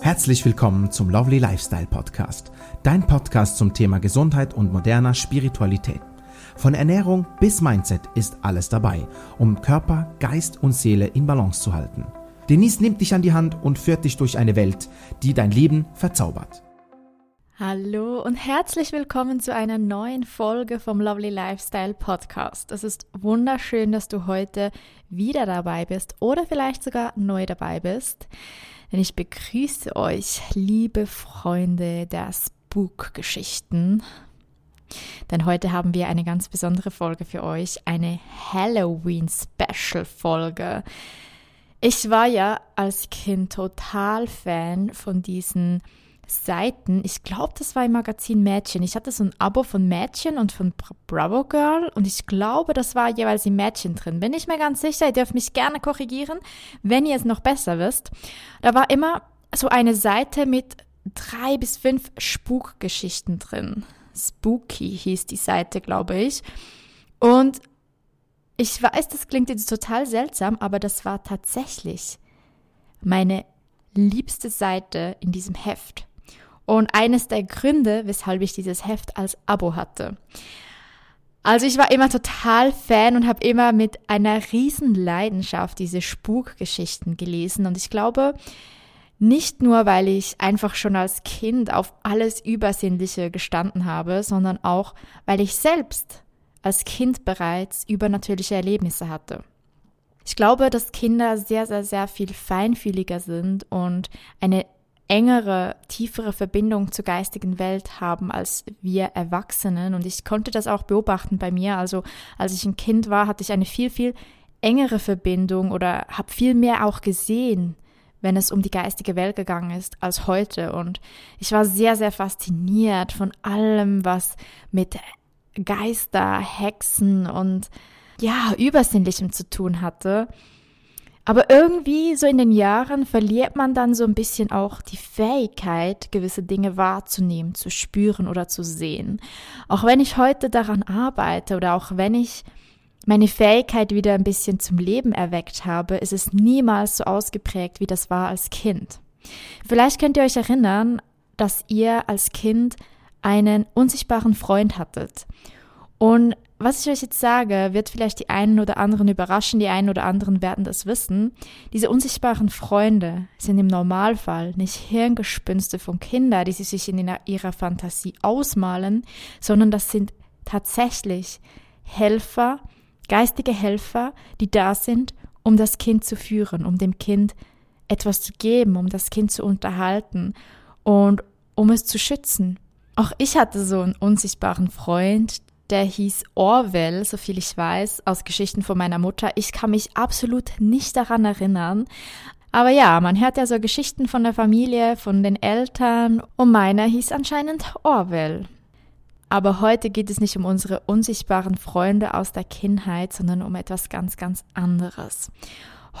Herzlich willkommen zum Lovely Lifestyle Podcast, dein Podcast zum Thema Gesundheit und moderner Spiritualität. Von Ernährung bis Mindset ist alles dabei, um Körper, Geist und Seele in Balance zu halten. Denise nimmt dich an die Hand und führt dich durch eine Welt, die dein Leben verzaubert. Hallo und herzlich willkommen zu einer neuen Folge vom Lovely Lifestyle Podcast. Es ist wunderschön, dass du heute wieder dabei bist oder vielleicht sogar neu dabei bist. Denn ich begrüße euch, liebe Freunde der Spook-Geschichten. Denn heute haben wir eine ganz besondere Folge für euch, eine Halloween-Special-Folge. Ich war ja als Kind total Fan von diesen Seiten. Ich glaube, das war im Magazin Mädchen. Ich hatte so ein Abo von Mädchen und von Bravo Girl und ich glaube, das war jeweils im Mädchen drin. Bin ich mir ganz sicher, ihr dürft mich gerne korrigieren, wenn ihr es noch besser wisst. Da war immer so eine Seite mit drei bis fünf Spukgeschichten drin. Spooky hieß die Seite, glaube ich. Und ich weiß, das klingt jetzt total seltsam, aber das war tatsächlich meine liebste Seite in diesem Heft und eines der Gründe, weshalb ich dieses Heft als Abo hatte. Also ich war immer total Fan und habe immer mit einer riesen Leidenschaft diese Spukgeschichten gelesen und ich glaube, nicht nur, weil ich einfach schon als Kind auf alles Übersinnliche gestanden habe, sondern auch, weil ich selbst als Kind bereits übernatürliche Erlebnisse hatte. Ich glaube, dass Kinder sehr, sehr, sehr viel feinfühliger sind und eine engere, tiefere Verbindung zur geistigen Welt haben als wir Erwachsenen. Und ich konnte das auch beobachten bei mir. Also als ich ein Kind war, hatte ich eine viel, viel engere Verbindung oder habe viel mehr auch gesehen, wenn es um die geistige Welt gegangen ist, als heute. Und ich war sehr, sehr fasziniert von allem, was mit Geister, Hexen und ja, Übersinnlichem zu tun hatte. Aber irgendwie so in den Jahren verliert man dann so ein bisschen auch die Fähigkeit, gewisse Dinge wahrzunehmen, zu spüren oder zu sehen. Auch wenn ich heute daran arbeite oder auch wenn ich meine Fähigkeit wieder ein bisschen zum Leben erweckt habe, ist es niemals so ausgeprägt, wie das war als Kind. Vielleicht könnt ihr euch erinnern, dass ihr als Kind einen unsichtbaren Freund hattet. Und was ich euch jetzt sage, wird vielleicht die einen oder anderen überraschen, die einen oder anderen werden das wissen. Diese unsichtbaren Freunde sind im Normalfall nicht Hirngespinste von Kindern, die sie sich in ihrer Fantasie ausmalen, sondern das sind tatsächlich Helfer, geistige Helfer, die da sind, um das Kind zu führen, um dem Kind etwas zu geben, um das Kind zu unterhalten und um es zu schützen. Auch ich hatte so einen unsichtbaren Freund, der hieß Orwell, so viel ich weiß, aus Geschichten von meiner Mutter. Ich kann mich absolut nicht daran erinnern. Aber ja, man hört ja so Geschichten von der Familie, von den Eltern und meiner hieß anscheinend Orwell. Aber heute geht es nicht um unsere unsichtbaren Freunde aus der Kindheit, sondern um etwas ganz, ganz anderes.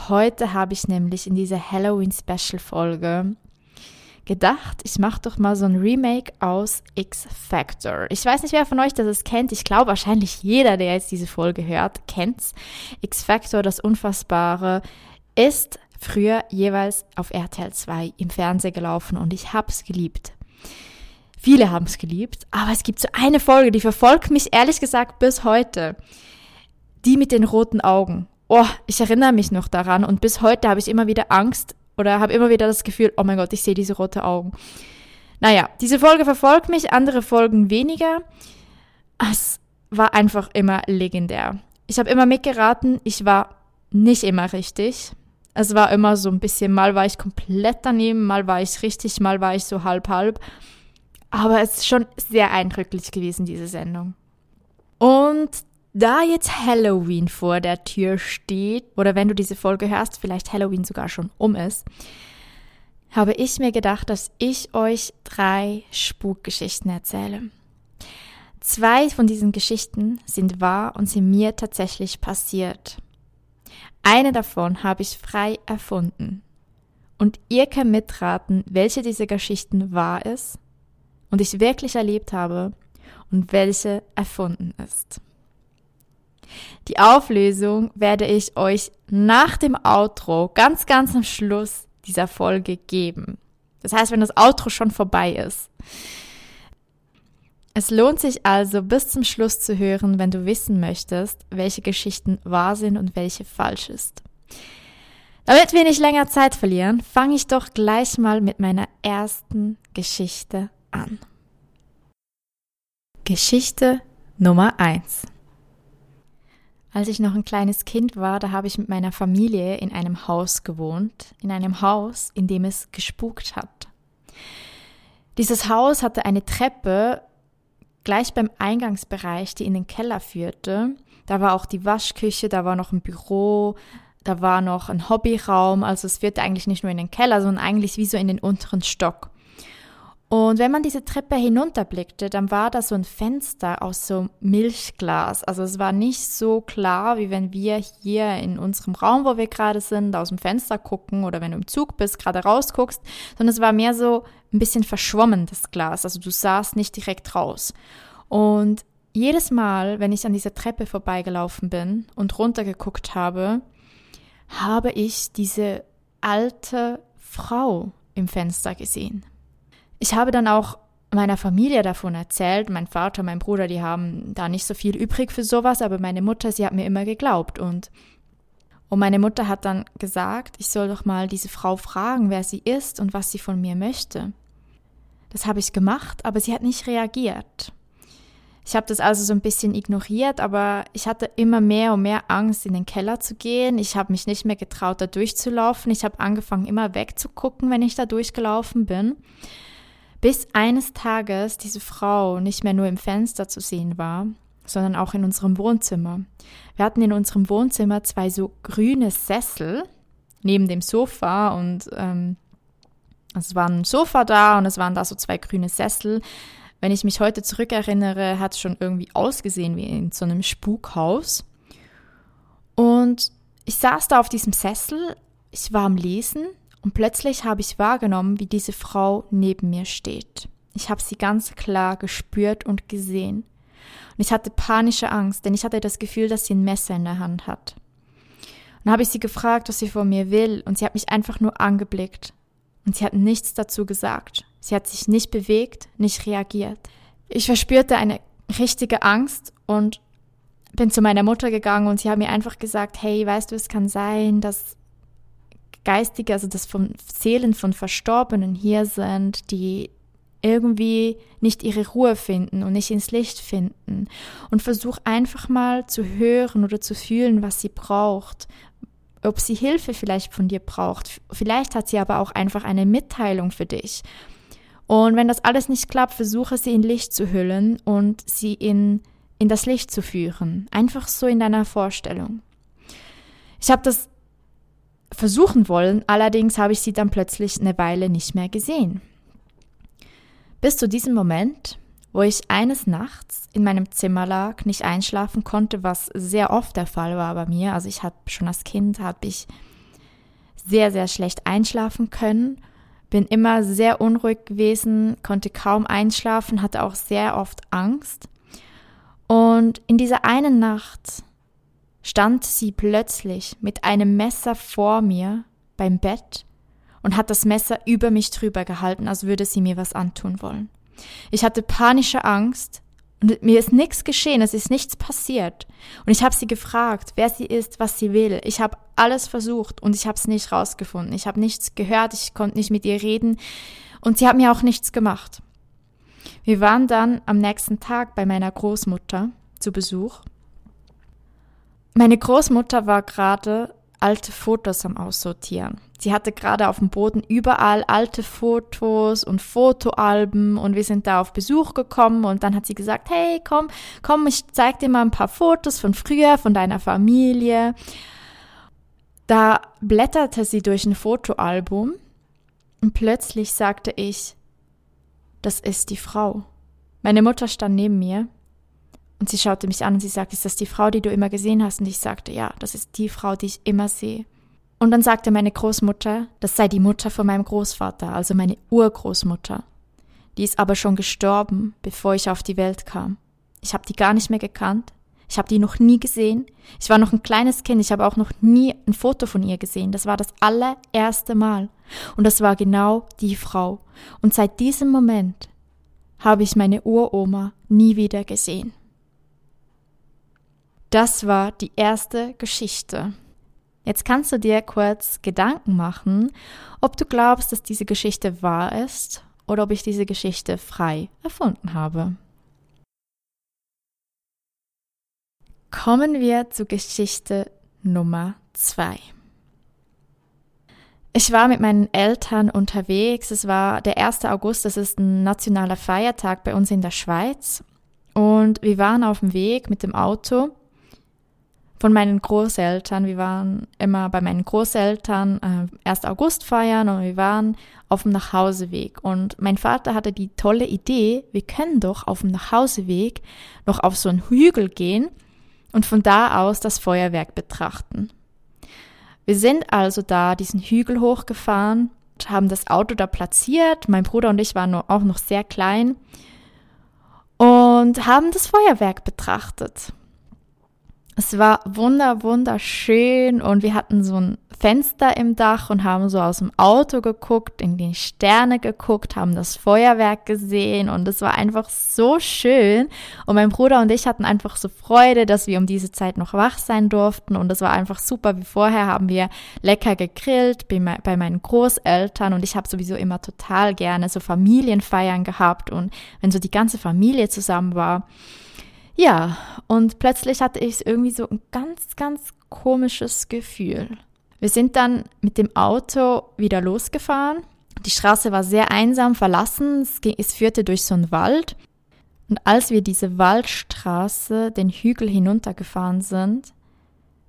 Heute habe ich nämlich in dieser Halloween-Special-Folge gedacht, ich mache doch mal so ein Remake aus X Factor. Ich weiß nicht, wer von euch das kennt. Ich glaube wahrscheinlich jeder, der jetzt diese Folge hört, kennt's. X Factor, das Unfassbare, ist früher jeweils auf RTL 2 im Fernsehen gelaufen und ich hab's geliebt. Viele haben es geliebt, aber es gibt so eine Folge, die verfolgt mich ehrlich gesagt bis heute. Die mit den roten Augen. Oh, ich erinnere mich noch daran und bis heute habe ich immer wieder Angst, oder habe immer wieder das Gefühl, oh mein Gott, ich sehe diese rote Augen. Naja, diese Folge verfolgt mich, andere Folgen weniger. Es war einfach immer legendär. Ich habe immer mitgeraten, ich war nicht immer richtig. Es war immer so ein bisschen, mal war ich komplett daneben, mal war ich richtig, mal war ich so halb halb. Aber es ist schon sehr eindrücklich gewesen, diese Sendung. Und da jetzt Halloween vor der Tür steht, oder wenn du diese Folge hörst, vielleicht Halloween sogar schon um ist, habe ich mir gedacht, dass ich euch drei Spukgeschichten erzähle. Zwei von diesen Geschichten sind wahr und sind mir tatsächlich passiert. Eine davon habe ich frei erfunden. Und ihr könnt mitraten, welche dieser Geschichten wahr ist und ich wirklich erlebt habe und welche erfunden ist. Die Auflösung werde ich euch nach dem Outro ganz, ganz am Schluss dieser Folge geben. Das heißt, wenn das Outro schon vorbei ist. Es lohnt sich also bis zum Schluss zu hören, wenn du wissen möchtest, welche Geschichten wahr sind und welche falsch ist. Damit wir nicht länger Zeit verlieren, fange ich doch gleich mal mit meiner ersten Geschichte an. Geschichte Nummer 1 Als ich noch ein kleines Kind war, da habe ich mit meiner Familie in einem Haus gewohnt, in einem Haus, in dem es gespukt hat. Dieses Haus hatte eine Treppe gleich beim Eingangsbereich, die in den Keller führte. Da war auch die Waschküche, da war noch ein Büro, da war noch ein Hobbyraum. Also es führte eigentlich nicht nur in den Keller, sondern eigentlich wie so in den unteren Stock. Und wenn man diese Treppe hinunterblickte, dann war da so ein Fenster aus so Milchglas. Also es war nicht so klar, wie wenn wir hier in unserem Raum, wo wir gerade sind, aus dem Fenster gucken oder wenn du im Zug bist, gerade rausguckst, sondern es war mehr so ein bisschen verschwommen, das Glas. Also du sahst nicht direkt raus. Und jedes Mal, wenn ich an dieser Treppe vorbeigelaufen bin und runtergeguckt habe, habe ich diese alte Frau im Fenster gesehen. Ich habe dann auch meiner Familie davon erzählt. Mein Vater, mein Bruder, die haben da nicht so viel übrig für sowas, aber meine Mutter, sie hat mir immer geglaubt. Und, und meine Mutter hat dann gesagt, ich soll doch mal diese Frau fragen, wer sie ist und was sie von mir möchte. Das habe ich gemacht, aber sie hat nicht reagiert. Ich habe das also so ein bisschen ignoriert, aber ich hatte immer mehr und mehr Angst, in den Keller zu gehen. Ich habe mich nicht mehr getraut, da durchzulaufen. Ich habe angefangen, immer wegzugucken, wenn ich da durchgelaufen bin bis eines Tages diese Frau nicht mehr nur im Fenster zu sehen war, sondern auch in unserem Wohnzimmer. Wir hatten in unserem Wohnzimmer zwei so grüne Sessel neben dem Sofa und ähm, es war ein Sofa da und es waren da so zwei grüne Sessel. Wenn ich mich heute zurückerinnere, hat es schon irgendwie ausgesehen wie in so einem Spukhaus. Und ich saß da auf diesem Sessel, ich war am Lesen und plötzlich habe ich wahrgenommen, wie diese Frau neben mir steht. Ich habe sie ganz klar gespürt und gesehen. Und ich hatte panische Angst, denn ich hatte das Gefühl, dass sie ein Messer in der Hand hat. Und habe ich sie gefragt, was sie von mir will, und sie hat mich einfach nur angeblickt. Und sie hat nichts dazu gesagt. Sie hat sich nicht bewegt, nicht reagiert. Ich verspürte eine richtige Angst und bin zu meiner Mutter gegangen und sie hat mir einfach gesagt, hey, weißt du, es kann sein, dass Geistige, also das von Seelen von Verstorbenen hier sind, die irgendwie nicht ihre Ruhe finden und nicht ins Licht finden. Und versuch einfach mal zu hören oder zu fühlen, was sie braucht. Ob sie Hilfe vielleicht von dir braucht. Vielleicht hat sie aber auch einfach eine Mitteilung für dich. Und wenn das alles nicht klappt, versuche sie in Licht zu hüllen und sie in, in das Licht zu führen. Einfach so in deiner Vorstellung. Ich habe das versuchen wollen, allerdings habe ich sie dann plötzlich eine Weile nicht mehr gesehen. Bis zu diesem Moment, wo ich eines Nachts in meinem Zimmer lag, nicht einschlafen konnte, was sehr oft der Fall war bei mir. Also ich habe schon als Kind habe ich sehr sehr schlecht einschlafen können, bin immer sehr unruhig gewesen, konnte kaum einschlafen, hatte auch sehr oft Angst. Und in dieser einen Nacht stand sie plötzlich mit einem Messer vor mir beim Bett und hat das Messer über mich drüber gehalten, als würde sie mir was antun wollen. Ich hatte panische Angst und mir ist nichts geschehen, es ist nichts passiert. Und ich habe sie gefragt, wer sie ist, was sie will. Ich habe alles versucht und ich habe es nicht rausgefunden. Ich habe nichts gehört, ich konnte nicht mit ihr reden und sie hat mir auch nichts gemacht. Wir waren dann am nächsten Tag bei meiner Großmutter zu Besuch meine Großmutter war gerade alte Fotos am Aussortieren. Sie hatte gerade auf dem Boden überall alte Fotos und Fotoalben und wir sind da auf Besuch gekommen und dann hat sie gesagt, hey, komm, komm, ich zeig dir mal ein paar Fotos von früher, von deiner Familie. Da blätterte sie durch ein Fotoalbum und plötzlich sagte ich, das ist die Frau. Meine Mutter stand neben mir und sie schaute mich an und sie sagte, ist das die Frau, die du immer gesehen hast? Und ich sagte, ja, das ist die Frau, die ich immer sehe. Und dann sagte meine Großmutter, das sei die Mutter von meinem Großvater, also meine Urgroßmutter. Die ist aber schon gestorben, bevor ich auf die Welt kam. Ich habe die gar nicht mehr gekannt. Ich habe die noch nie gesehen. Ich war noch ein kleines Kind. Ich habe auch noch nie ein Foto von ihr gesehen. Das war das allererste Mal. Und das war genau die Frau. Und seit diesem Moment habe ich meine Uroma nie wieder gesehen. Das war die erste Geschichte. Jetzt kannst du dir kurz Gedanken machen, ob du glaubst, dass diese Geschichte wahr ist oder ob ich diese Geschichte frei erfunden habe. Kommen wir zu Geschichte Nummer zwei. Ich war mit meinen Eltern unterwegs. Es war der 1. August, das ist ein nationaler Feiertag bei uns in der Schweiz. Und wir waren auf dem Weg mit dem Auto von meinen Großeltern. Wir waren immer bei meinen Großeltern äh, 1. August feiern und wir waren auf dem Nachhauseweg. Und mein Vater hatte die tolle Idee, wir können doch auf dem Nachhauseweg noch auf so einen Hügel gehen und von da aus das Feuerwerk betrachten. Wir sind also da diesen Hügel hochgefahren, haben das Auto da platziert. Mein Bruder und ich waren auch noch sehr klein und haben das Feuerwerk betrachtet. Es war wunder, wunderschön und wir hatten so ein Fenster im Dach und haben so aus dem Auto geguckt, in die Sterne geguckt, haben das Feuerwerk gesehen und es war einfach so schön. Und mein Bruder und ich hatten einfach so Freude, dass wir um diese Zeit noch wach sein durften und es war einfach super. Wie vorher haben wir lecker gegrillt bei, meinen Großeltern und ich habe sowieso immer total gerne so Familienfeiern gehabt und wenn so die ganze Familie zusammen war. Ja, und plötzlich hatte ich irgendwie so ein ganz, ganz komisches Gefühl. Wir sind dann mit dem Auto wieder losgefahren. Die Straße war sehr einsam verlassen. Es, ging, es führte durch so einen Wald. Und als wir diese Waldstraße den Hügel hinuntergefahren sind,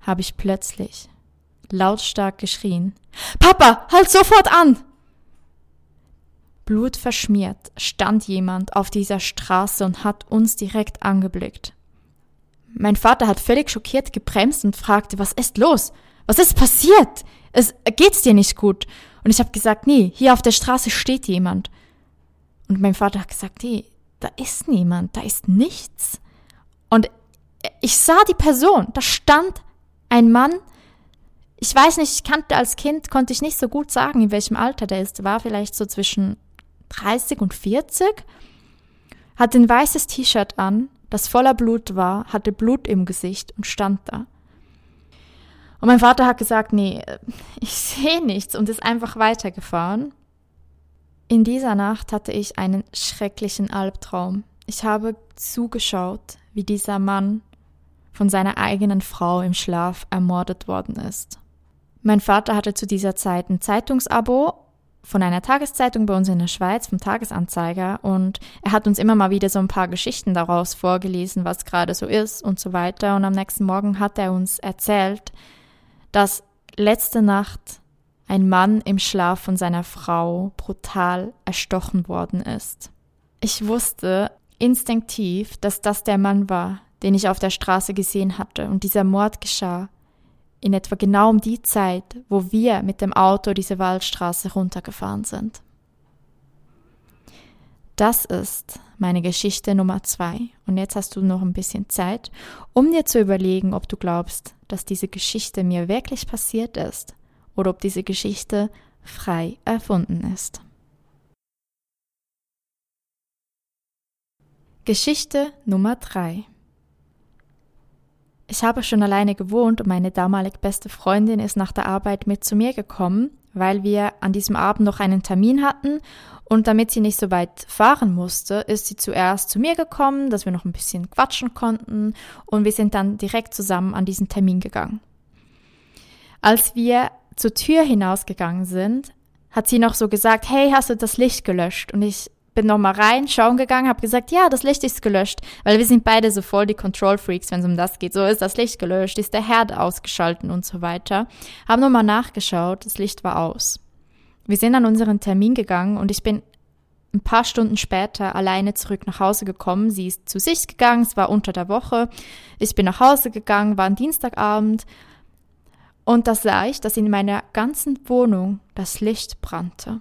habe ich plötzlich lautstark geschrien. Papa, halt sofort an! Blutverschmiert stand jemand auf dieser Straße und hat uns direkt angeblickt. Mein Vater hat völlig schockiert gebremst und fragte, was ist los? Was ist passiert? Es geht's dir nicht gut? Und ich habe gesagt, nee, hier auf der Straße steht jemand. Und mein Vater hat gesagt, nee, da ist niemand, da ist nichts. Und ich sah die Person, da stand ein Mann. Ich weiß nicht, ich kannte als Kind, konnte ich nicht so gut sagen, in welchem Alter der ist. War vielleicht so zwischen 30 und 40, hatte ein weißes T-Shirt an, das voller Blut war, hatte Blut im Gesicht und stand da. Und mein Vater hat gesagt, nee, ich sehe nichts und ist einfach weitergefahren. In dieser Nacht hatte ich einen schrecklichen Albtraum. Ich habe zugeschaut, wie dieser Mann von seiner eigenen Frau im Schlaf ermordet worden ist. Mein Vater hatte zu dieser Zeit ein Zeitungsabo von einer Tageszeitung bei uns in der Schweiz, vom Tagesanzeiger, und er hat uns immer mal wieder so ein paar Geschichten daraus vorgelesen, was gerade so ist und so weiter. Und am nächsten Morgen hat er uns erzählt, dass letzte Nacht ein Mann im Schlaf von seiner Frau brutal erstochen worden ist. Ich wusste instinktiv, dass das der Mann war, den ich auf der Straße gesehen hatte, und dieser Mord geschah in etwa genau um die Zeit, wo wir mit dem Auto diese Waldstraße runtergefahren sind. Das ist meine Geschichte Nummer zwei. Und jetzt hast du noch ein bisschen Zeit, um dir zu überlegen, ob du glaubst, dass diese Geschichte mir wirklich passiert ist oder ob diese Geschichte frei erfunden ist. Geschichte Nummer drei. Ich habe schon alleine gewohnt und meine damalig beste Freundin ist nach der Arbeit mit zu mir gekommen, weil wir an diesem Abend noch einen Termin hatten und damit sie nicht so weit fahren musste, ist sie zuerst zu mir gekommen, dass wir noch ein bisschen quatschen konnten und wir sind dann direkt zusammen an diesen Termin gegangen. Als wir zur Tür hinausgegangen sind, hat sie noch so gesagt, hey, hast du das Licht gelöscht? Und ich bin nochmal rein, schauen gegangen, habe gesagt, ja, das Licht ist gelöscht, weil wir sind beide so voll die Control Freaks, wenn es um das geht. So ist das Licht gelöscht, ist der Herd ausgeschalten und so weiter. Haben nochmal nachgeschaut, das Licht war aus. Wir sind an unseren Termin gegangen und ich bin ein paar Stunden später alleine zurück nach Hause gekommen. Sie ist zu sich gegangen, es war unter der Woche. Ich bin nach Hause gegangen, war ein Dienstagabend und da sah ich, dass in meiner ganzen Wohnung das Licht brannte.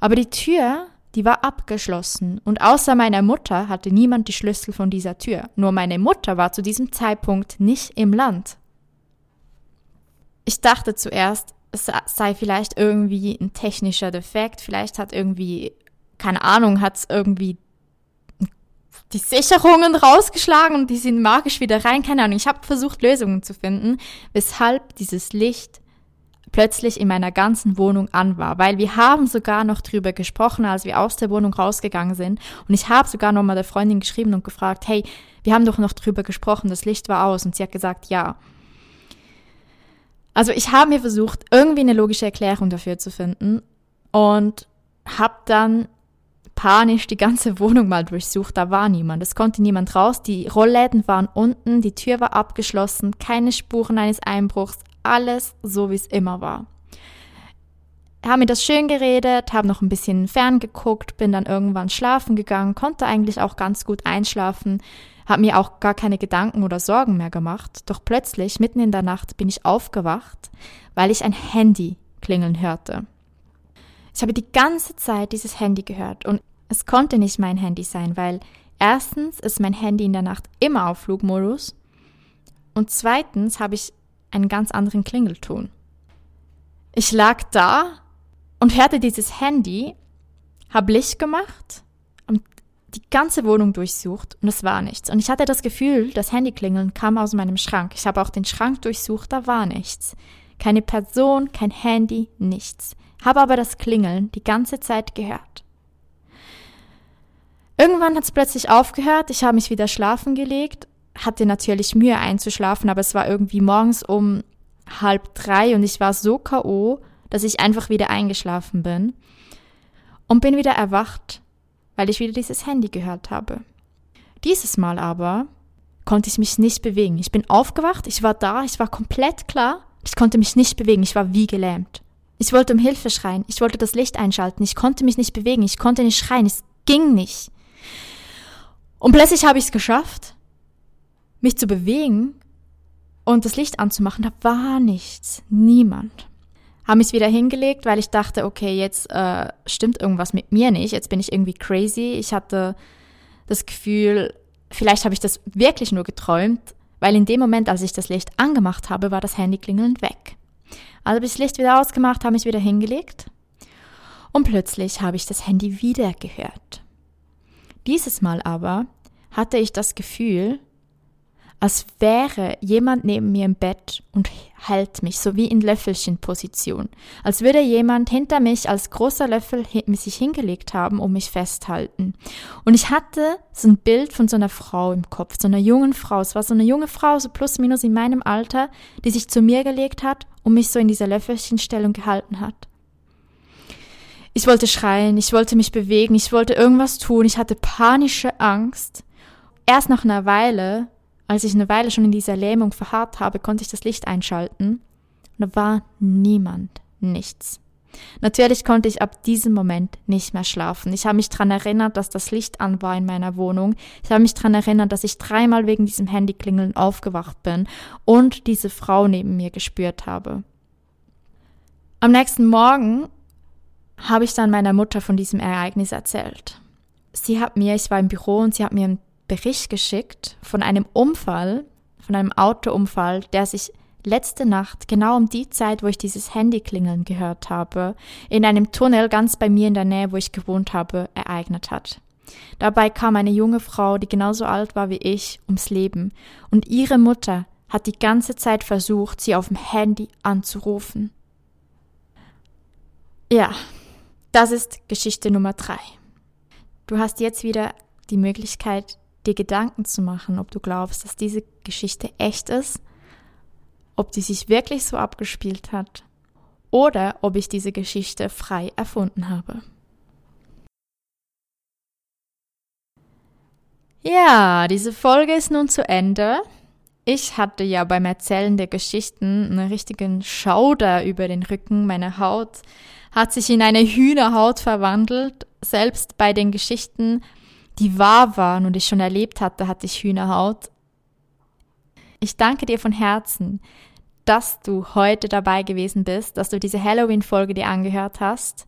Aber die Tür die war abgeschlossen und außer meiner Mutter hatte niemand die Schlüssel von dieser Tür. Nur meine Mutter war zu diesem Zeitpunkt nicht im Land. Ich dachte zuerst, es sei vielleicht irgendwie ein technischer Defekt, vielleicht hat irgendwie, keine Ahnung, hat es irgendwie die Sicherungen rausgeschlagen und die sind magisch wieder rein, keine Ahnung. Ich habe versucht, Lösungen zu finden, weshalb dieses Licht plötzlich in meiner ganzen Wohnung an war, weil wir haben sogar noch drüber gesprochen, als wir aus der Wohnung rausgegangen sind und ich habe sogar noch mal der Freundin geschrieben und gefragt, hey, wir haben doch noch drüber gesprochen, das Licht war aus und sie hat gesagt, ja. Also ich habe mir versucht, irgendwie eine logische Erklärung dafür zu finden und habe dann panisch die ganze Wohnung mal durchsucht. Da war niemand. Es konnte niemand raus. Die Rollläden waren unten, die Tür war abgeschlossen, keine Spuren eines Einbruchs, alles so wie es immer war. Haben mir das schön geredet, habe noch ein bisschen ferngeguckt, bin dann irgendwann schlafen gegangen, konnte eigentlich auch ganz gut einschlafen, habe mir auch gar keine Gedanken oder Sorgen mehr gemacht. Doch plötzlich, mitten in der Nacht, bin ich aufgewacht, weil ich ein Handy klingeln hörte. Ich habe die ganze Zeit dieses Handy gehört und es konnte nicht mein Handy sein, weil erstens ist mein Handy in der Nacht immer auf Flugmodus und zweitens habe ich einen ganz anderen Klingelton. Ich lag da und hörte dieses Handy, habe Licht gemacht die ganze Wohnung durchsucht und es war nichts. Und ich hatte das Gefühl, das Handyklingeln kam aus meinem Schrank. Ich habe auch den Schrank durchsucht, da war nichts. Keine Person, kein Handy, nichts. Habe aber das Klingeln die ganze Zeit gehört. Irgendwann hat es plötzlich aufgehört, ich habe mich wieder schlafen gelegt, hatte natürlich Mühe einzuschlafen, aber es war irgendwie morgens um halb drei und ich war so KO, dass ich einfach wieder eingeschlafen bin und bin wieder erwacht weil ich wieder dieses Handy gehört habe. Dieses Mal aber konnte ich mich nicht bewegen. Ich bin aufgewacht, ich war da, ich war komplett klar, ich konnte mich nicht bewegen, ich war wie gelähmt. Ich wollte um Hilfe schreien, ich wollte das Licht einschalten, ich konnte mich nicht bewegen, ich konnte nicht schreien, es ging nicht. Und plötzlich habe ich es geschafft, mich zu bewegen und das Licht anzumachen. Da war nichts, niemand habe mich wieder hingelegt, weil ich dachte, okay, jetzt äh, stimmt irgendwas mit mir nicht, jetzt bin ich irgendwie crazy. Ich hatte das Gefühl, vielleicht habe ich das wirklich nur geträumt, weil in dem Moment, als ich das Licht angemacht habe, war das Handy klingelnd weg. Also habe ich das Licht wieder ausgemacht, habe mich wieder hingelegt und plötzlich habe ich das Handy wieder gehört. Dieses Mal aber hatte ich das Gefühl, als wäre jemand neben mir im Bett und hält mich, so wie in Löffelchenposition, als würde jemand hinter mich als großer Löffel sich hingelegt haben und mich festhalten. Und ich hatte so ein Bild von so einer Frau im Kopf, so einer jungen Frau. Es war so eine junge Frau, so plus minus in meinem Alter, die sich zu mir gelegt hat und mich so in dieser Löffelchenstellung gehalten hat. Ich wollte schreien, ich wollte mich bewegen, ich wollte irgendwas tun, ich hatte panische Angst. Erst nach einer Weile als ich eine Weile schon in dieser Lähmung verharrt habe, konnte ich das Licht einschalten und da war niemand, nichts. Natürlich konnte ich ab diesem Moment nicht mehr schlafen. Ich habe mich daran erinnert, dass das Licht an war in meiner Wohnung. Ich habe mich daran erinnert, dass ich dreimal wegen diesem Handyklingeln aufgewacht bin und diese Frau neben mir gespürt habe. Am nächsten Morgen habe ich dann meiner Mutter von diesem Ereignis erzählt. Sie hat mir, ich war im Büro und sie hat mir Bericht geschickt von einem Unfall, von einem Autounfall, der sich letzte Nacht, genau um die Zeit, wo ich dieses Handy klingeln gehört habe, in einem Tunnel ganz bei mir in der Nähe, wo ich gewohnt habe, ereignet hat. Dabei kam eine junge Frau, die genauso alt war wie ich, ums Leben, und ihre Mutter hat die ganze Zeit versucht, sie auf dem Handy anzurufen. Ja, das ist Geschichte Nummer drei. Du hast jetzt wieder die Möglichkeit, dir Gedanken zu machen, ob du glaubst, dass diese Geschichte echt ist, ob die sich wirklich so abgespielt hat oder ob ich diese Geschichte frei erfunden habe. Ja, diese Folge ist nun zu Ende. Ich hatte ja beim Erzählen der Geschichten einen richtigen Schauder über den Rücken. Meine Haut hat sich in eine Hühnerhaut verwandelt. Selbst bei den Geschichten die wahr waren und ich schon erlebt hatte, hatte ich Hühnerhaut. Ich danke dir von Herzen, dass du heute dabei gewesen bist, dass du diese Halloween-Folge dir angehört hast.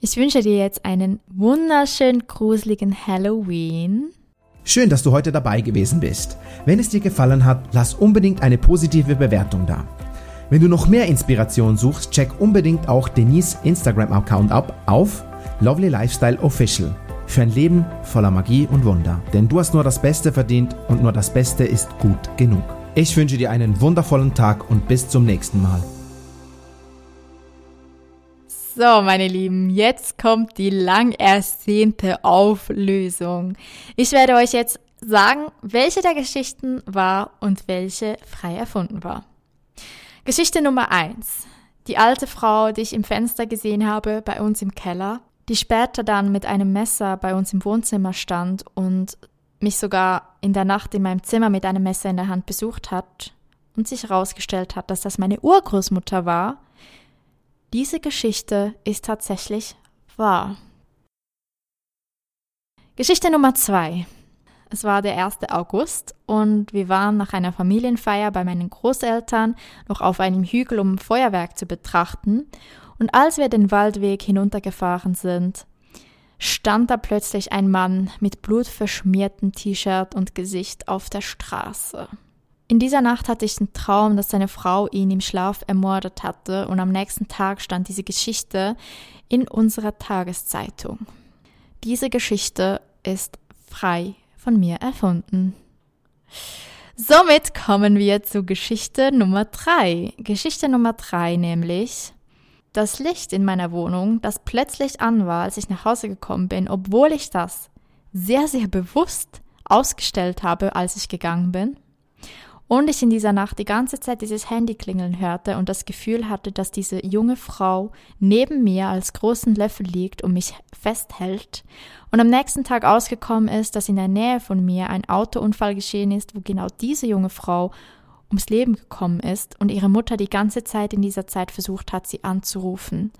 Ich wünsche dir jetzt einen wunderschön gruseligen Halloween. Schön, dass du heute dabei gewesen bist. Wenn es dir gefallen hat, lass unbedingt eine positive Bewertung da. Wenn du noch mehr Inspiration suchst, check unbedingt auch Denise Instagram-Account ab auf Lovely Lifestyle Official für ein Leben voller Magie und Wunder. Denn du hast nur das Beste verdient und nur das Beste ist gut genug. Ich wünsche dir einen wundervollen Tag und bis zum nächsten Mal. So, meine Lieben, jetzt kommt die lang ersehnte Auflösung. Ich werde euch jetzt sagen, welche der Geschichten war und welche frei erfunden war. Geschichte Nummer eins: Die alte Frau, die ich im Fenster gesehen habe bei uns im Keller, die später dann mit einem Messer bei uns im Wohnzimmer stand und mich sogar in der Nacht in meinem Zimmer mit einem Messer in der Hand besucht hat und sich herausgestellt hat, dass das meine Urgroßmutter war, diese Geschichte ist tatsächlich wahr. Geschichte Nummer zwei. Es war der 1. August und wir waren nach einer Familienfeier bei meinen Großeltern noch auf einem Hügel, um Feuerwerk zu betrachten. Und als wir den Waldweg hinuntergefahren sind, stand da plötzlich ein Mann mit blutverschmiertem T-Shirt und Gesicht auf der Straße. In dieser Nacht hatte ich den Traum, dass seine Frau ihn im Schlaf ermordet hatte und am nächsten Tag stand diese Geschichte in unserer Tageszeitung. Diese Geschichte ist frei von mir erfunden. Somit kommen wir zu Geschichte Nummer drei. Geschichte Nummer drei nämlich das Licht in meiner Wohnung, das plötzlich an war, als ich nach Hause gekommen bin, obwohl ich das sehr, sehr bewusst ausgestellt habe, als ich gegangen bin. Und ich in dieser Nacht die ganze Zeit dieses Handy klingeln hörte und das Gefühl hatte, dass diese junge Frau neben mir als großen Löffel liegt und mich festhält und am nächsten Tag ausgekommen ist, dass in der Nähe von mir ein Autounfall geschehen ist, wo genau diese junge Frau ums Leben gekommen ist und ihre Mutter die ganze Zeit in dieser Zeit versucht hat, sie anzurufen,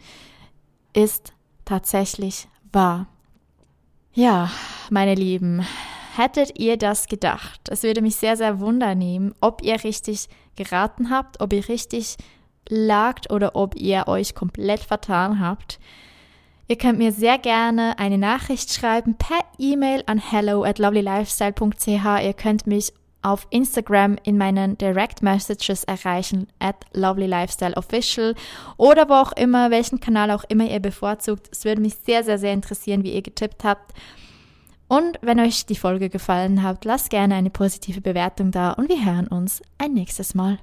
ist tatsächlich wahr. Ja, meine Lieben, Hättet ihr das gedacht? Es würde mich sehr, sehr wundern ob ihr richtig geraten habt, ob ihr richtig lagt oder ob ihr euch komplett vertan habt. Ihr könnt mir sehr gerne eine Nachricht schreiben per E-Mail an hello at lovelylifestyle.ch. Ihr könnt mich auf Instagram in meinen Direct Messages erreichen at lovelylifestyleofficial oder wo auch immer, welchen Kanal auch immer ihr bevorzugt. Es würde mich sehr, sehr, sehr interessieren, wie ihr getippt habt. Und wenn euch die Folge gefallen hat, lasst gerne eine positive Bewertung da und wir hören uns ein nächstes Mal.